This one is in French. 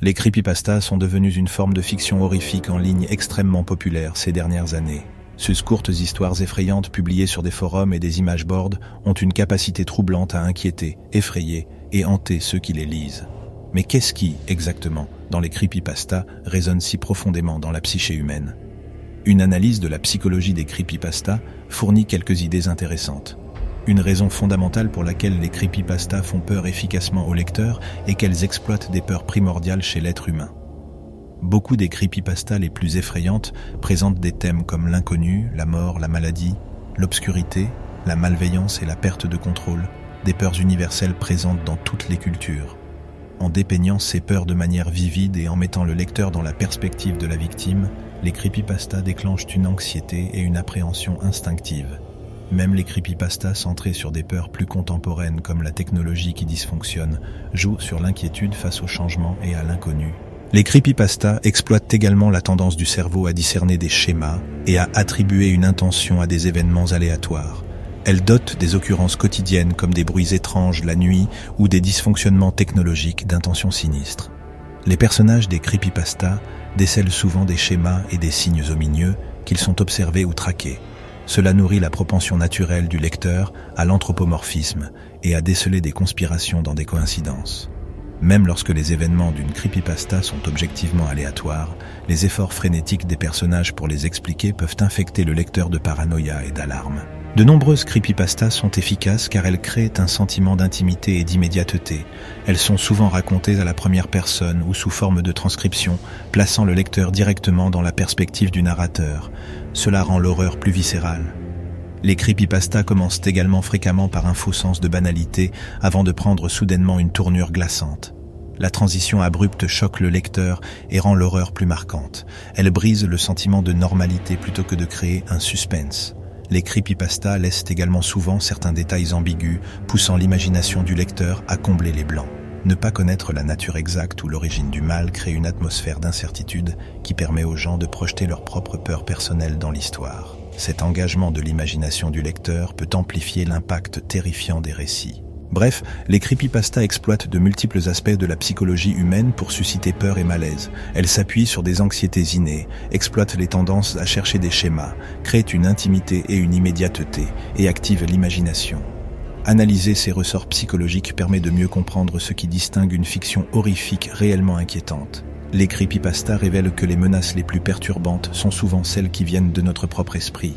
Les creepypastas sont devenus une forme de fiction horrifique en ligne extrêmement populaire ces dernières années. Ces courtes histoires effrayantes publiées sur des forums et des images boards ont une capacité troublante à inquiéter, effrayer et hanter ceux qui les lisent. Mais qu'est-ce qui, exactement, dans les creepypastas, résonne si profondément dans la psyché humaine? Une analyse de la psychologie des creepypastas fournit quelques idées intéressantes. Une raison fondamentale pour laquelle les creepypastas font peur efficacement aux lecteurs est qu'elles exploitent des peurs primordiales chez l'être humain. Beaucoup des creepypastas les plus effrayantes présentent des thèmes comme l'inconnu, la mort, la maladie, l'obscurité, la malveillance et la perte de contrôle, des peurs universelles présentes dans toutes les cultures. En dépeignant ces peurs de manière vivide et en mettant le lecteur dans la perspective de la victime, les creepypastas déclenchent une anxiété et une appréhension instinctive. Même les creepypastas centrés sur des peurs plus contemporaines comme la technologie qui dysfonctionne jouent sur l'inquiétude face au changement et à l'inconnu. Les creepypastas exploitent également la tendance du cerveau à discerner des schémas et à attribuer une intention à des événements aléatoires. Elles dotent des occurrences quotidiennes comme des bruits étranges la nuit ou des dysfonctionnements technologiques d'intentions sinistres. Les personnages des creepypastas décèlent souvent des schémas et des signes omineux qu'ils sont observés ou traqués. Cela nourrit la propension naturelle du lecteur à l'anthropomorphisme et à déceler des conspirations dans des coïncidences. Même lorsque les événements d'une creepypasta sont objectivement aléatoires, les efforts frénétiques des personnages pour les expliquer peuvent infecter le lecteur de paranoïa et d'alarme. De nombreuses creepypastas sont efficaces car elles créent un sentiment d'intimité et d'immédiateté. Elles sont souvent racontées à la première personne ou sous forme de transcription, plaçant le lecteur directement dans la perspective du narrateur. Cela rend l'horreur plus viscérale. Les creepypastas commencent également fréquemment par un faux sens de banalité avant de prendre soudainement une tournure glaçante. La transition abrupte choque le lecteur et rend l'horreur plus marquante. Elle brise le sentiment de normalité plutôt que de créer un suspense. Les creepypastas laissent également souvent certains détails ambigus, poussant l'imagination du lecteur à combler les blancs. Ne pas connaître la nature exacte ou l'origine du mal crée une atmosphère d'incertitude qui permet aux gens de projeter leurs propres peurs personnelles dans l'histoire. Cet engagement de l'imagination du lecteur peut amplifier l'impact terrifiant des récits. Bref, les creepypastas exploitent de multiples aspects de la psychologie humaine pour susciter peur et malaise. Elles s'appuient sur des anxiétés innées, exploitent les tendances à chercher des schémas, créent une intimité et une immédiateté, et activent l'imagination. Analyser ces ressorts psychologiques permet de mieux comprendre ce qui distingue une fiction horrifique réellement inquiétante. Les creepypastas révèlent que les menaces les plus perturbantes sont souvent celles qui viennent de notre propre esprit.